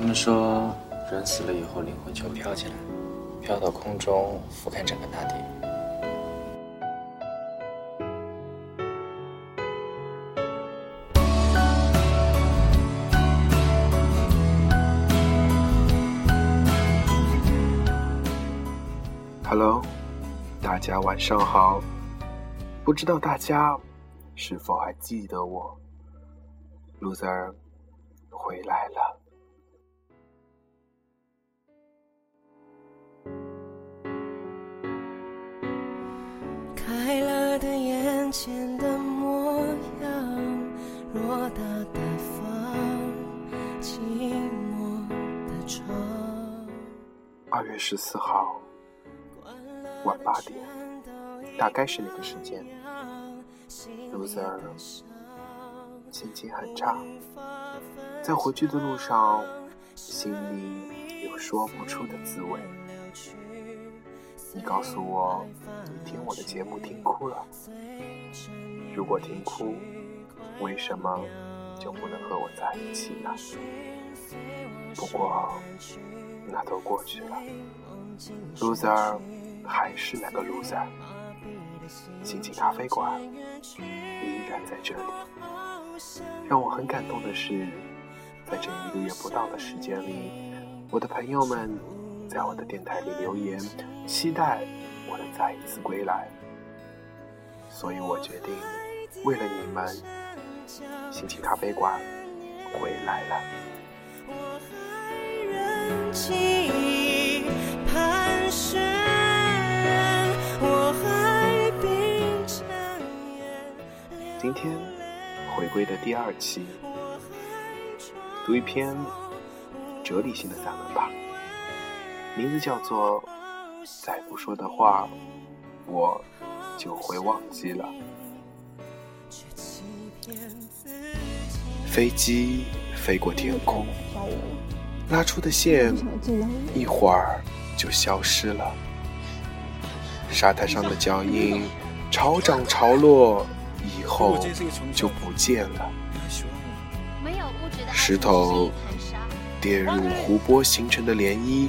他们说，人死了以后灵魂就飘起来，飘到空中，俯瞰整个大地。Hello，大家晚上好。不知道大家是否还记得我，Loser 回来了。眼前的模样，偌大的房，寂寞的床。二月十四号晚八点，大概是那个时间。Loser 心情很差，在回去的路上，心里有说不出的滋味。你告诉我，你听我的节目听哭了。如果听哭，为什么就不能和我在一起呢？不过，那都过去了。Loser 还是那个 Loser。心情咖啡馆依然在这里。让我很感动的是，在这一个月不到的时间里，我的朋友们。在我的电台里留言，期待我的再一次归来。所以我决定，为了你们，心情咖啡馆回来了。今天回归的第二期，读一篇哲理性的散文吧。名字叫做“再不说的话，我就会忘记了”。飞机飞过天空，拉出的线一会儿就消失了。沙滩上的脚印潮涨潮落，以后就不见了。石头跌入湖泊形成的涟漪。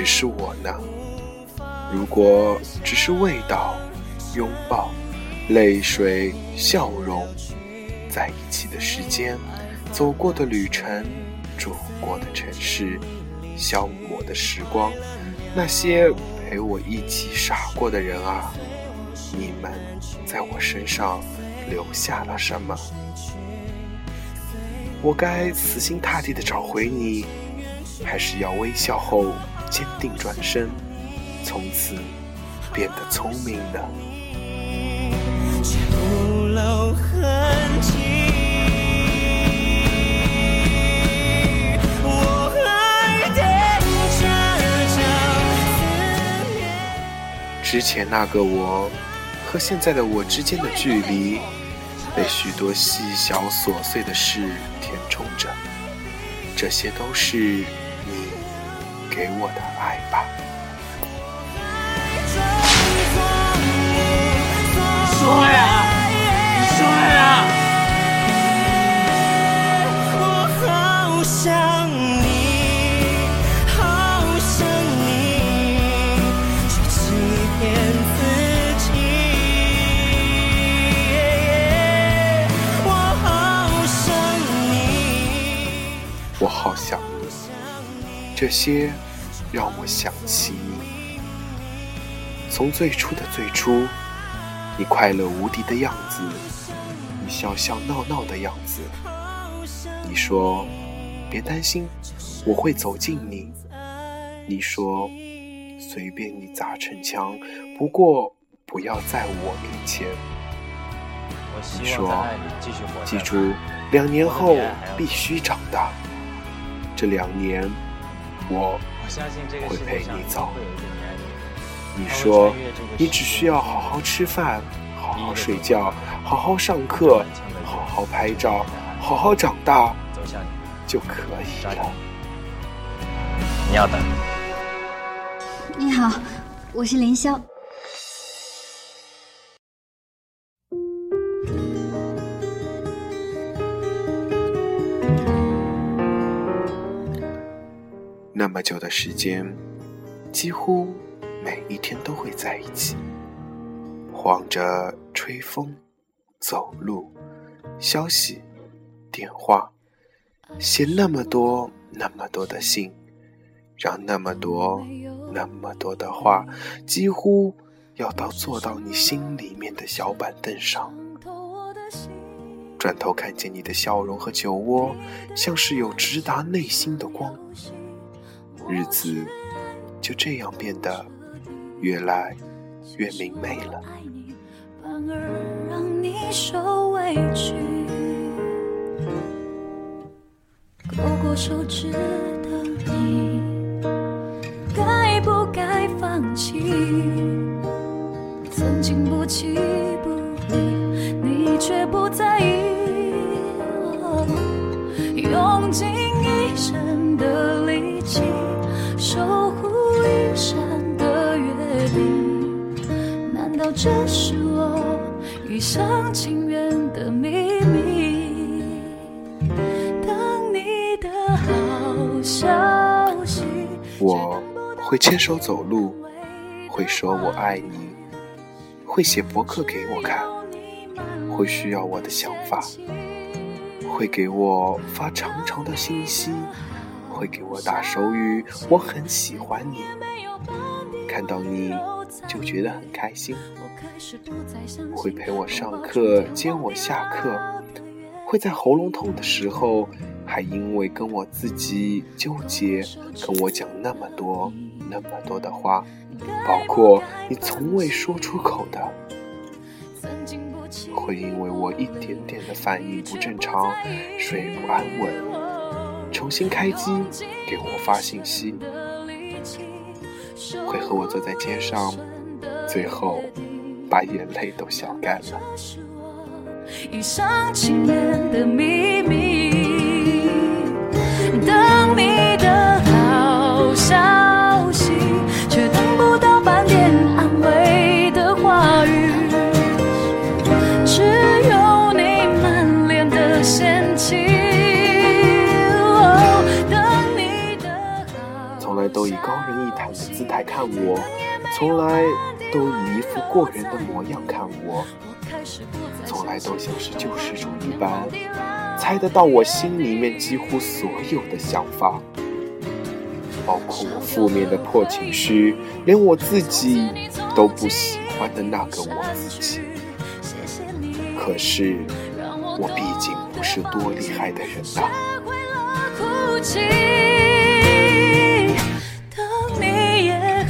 只是我呢？如果只是味道、拥抱、泪水、笑容，在一起的时间，走过的旅程，住过的城市，消磨的时光，那些陪我一起傻过的人啊，你们在我身上留下了什么？我该死心塌地的找回你，还是要微笑后？坚定转身，从此变得聪明的。之前那个我和现在的我之间的距离，被许多细小琐碎的事填充着，这些都是。给我的爱吧。说呀，你说呀。我好想你，好想你，却欺骗自己。我好想你，我好想你，这些。让我想起你，从最初的最初，你快乐无敌的样子，你笑笑闹闹的样子。你说别担心，我会走近你。你说随便你砸城墙，不过不要在我面前。你说记住，两年后必须长大。这两年，我会陪你走。你说，你只需要好好吃饭，好好睡觉，好好上课，好好拍照，好好长大，就可以了。你要等。你好，我是凌霄。么久的时间，几乎每一天都会在一起，晃着吹风、走路、消息、电话，写那么多那么多的信，让那么多那么多的话，几乎要到坐到你心里面的小板凳上。转头看见你的笑容和酒窝，像是有直达内心的光。日子就这样变得越来越明媚了。勾过手指的你，该不该放弃？曾经不弃这是我一厢情愿的秘密？等你的好消息。我会牵手走路，会说我爱你，会写博客给我看，会需要我的想法，会给我发长长的信息。会给我打手语，我很喜欢你，看到你就觉得很开心。会陪我上课，接我下课，会在喉咙痛的时候，还因为跟我自己纠结，跟我讲那么多那么多的话，包括你从未说出口的。会因为我一点点的反应不正常，睡不安稳。重新开机，给我发信息，会和我坐在街上，最后把眼泪都笑干了。一厢情愿的秘密，等你的好消息，却等不到半点安慰的话语，只有你满脸的嫌弃。等你的好，从来都以高人一等的姿态看我，从来都以一副过人的模样看我，从来都像是救世主一般，猜得到我心里面几乎所有的想法，包括我负面的破情绪，连我自己都不喜欢的那个我自己。可是我毕竟不是多厉害的人呐。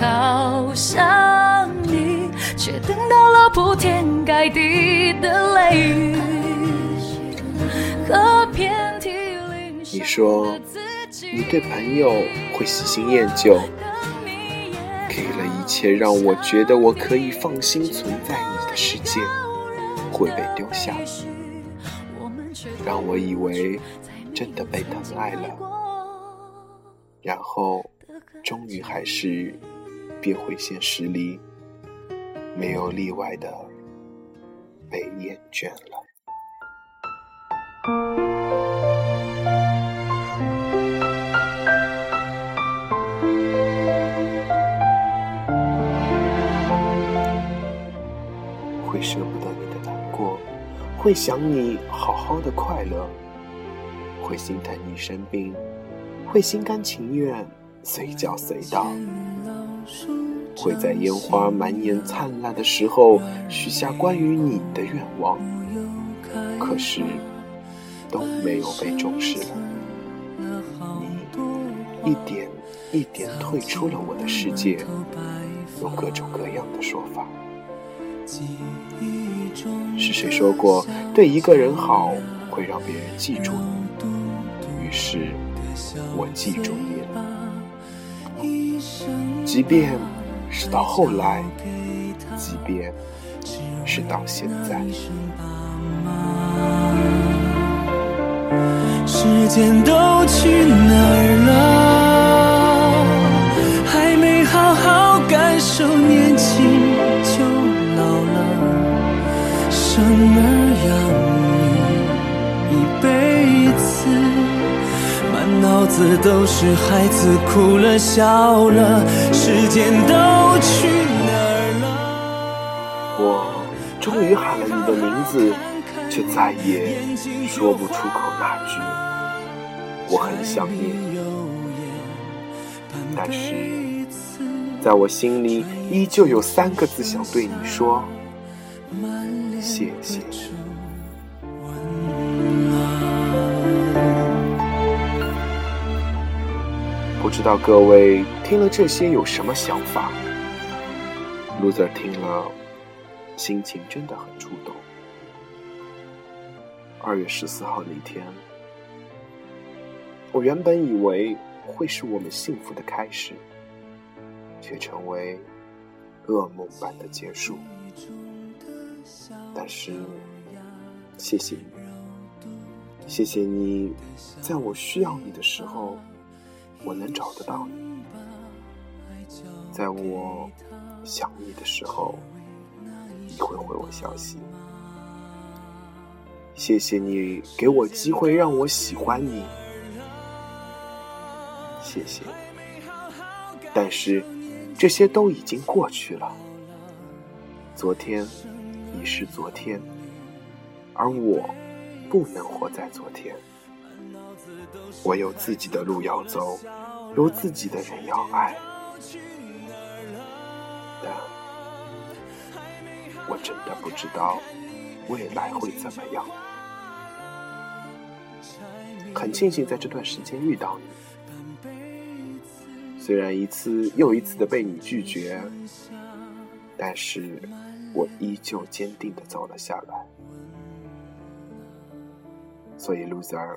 好想，等到了铺天盖地的雷雨和遍体鳞伤。你说，你对朋友会喜新厌旧，给了一切让我觉得我可以放心存在你的世界，会被丢下，让我以为真的被疼爱了，然后终于还是。变回现实里没有例外的被厌倦了。会舍不得你的难过，会想你好好的快乐，会心疼你生病，会心甘情愿随叫随到。会在烟花满眼灿烂的时候许下关于你的愿望，可是都没有被重视了。你一点一点退出了我的世界，有各种各样的说法。是谁说过对一个人好会让别人记住你？于是我记住你即便是到后来，即便是到现在。时间都去哪儿子都是孩子哭了笑了，时间都去哪儿了？我终于喊了你的名字，却再也说不出口那句。我很想念，但是在我心里依旧有三个字想对你说：谢谢。不知道各位听了这些有什么想法卢泽听了，心情真的很触动。二月十四号那天。我原本以为会是我们幸福的开始，却成为噩梦般的结束。但是，谢谢你，谢谢你，在我需要你的时候，我能找得到你；在我想你的时候，你会回我消息。谢谢你给我机会让我喜欢你。谢谢，但是这些都已经过去了。昨天已是昨天，而我不能活在昨天。我有自己的路要走，有自己的人要爱，但我真的不知道未来会怎么样。很庆幸在这段时间遇到你。虽然一次又一次的被你拒绝，但是我依旧坚定的走了下来。所以，loser，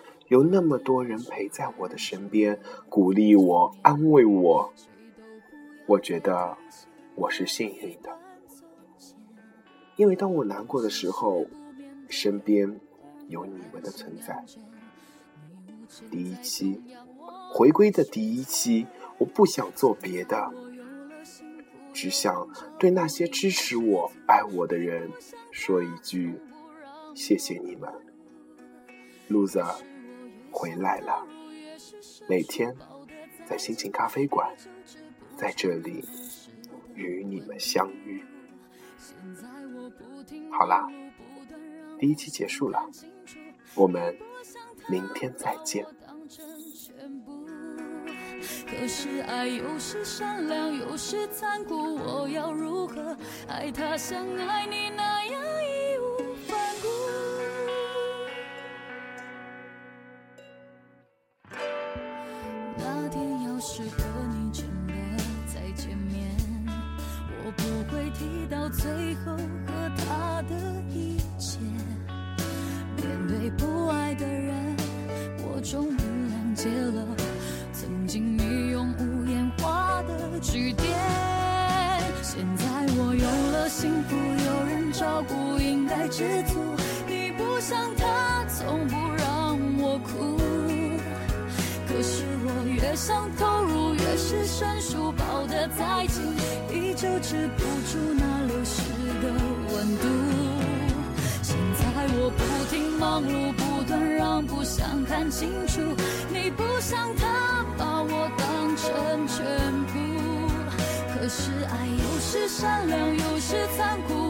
有那么多人陪在我的身边，鼓励我，安慰我。我觉得我是幸运的，因为当我难过的时候，身边有你们的存在。第一期，回归的第一期，我不想做别的。只想对那些支持我、爱我的人说一句：谢谢你们，loser 回来了。每天在心情咖啡馆，在这里与你们相遇。好啦，第一期结束了，我们明天再见。可是爱有时善良，有时残酷，我要如何爱他像爱你那样福，有人照顾，应该知足。你不像他，从不让我哭。可是我越想投入，越是生疏，抱得再紧，依旧止不住那流失的温度。现在我不停忙碌，不断让步，想看清楚。你不像他。把我当成全部，可是爱是善良，有时残酷，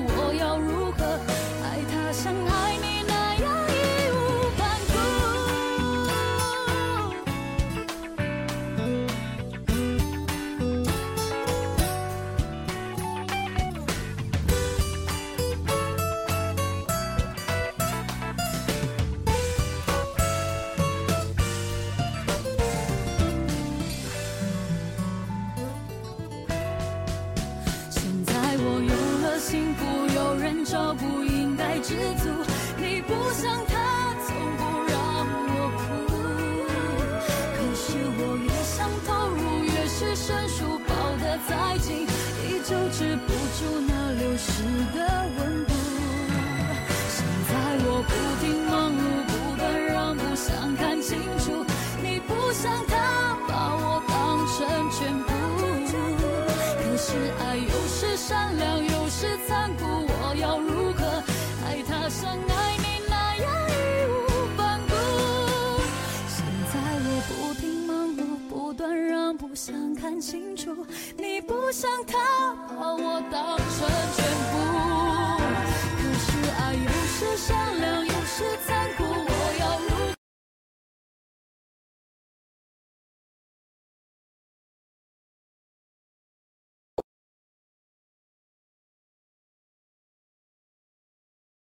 人照顾，应该知足。你不像他，从不让我哭。可是我越想投入，越是生疏，抱得再紧，依旧止不住那流失的温度。现在我不停忙碌，不断让步，想看清楚。你不像他，把我当成全部。可是爱有时善良，有时残酷，我要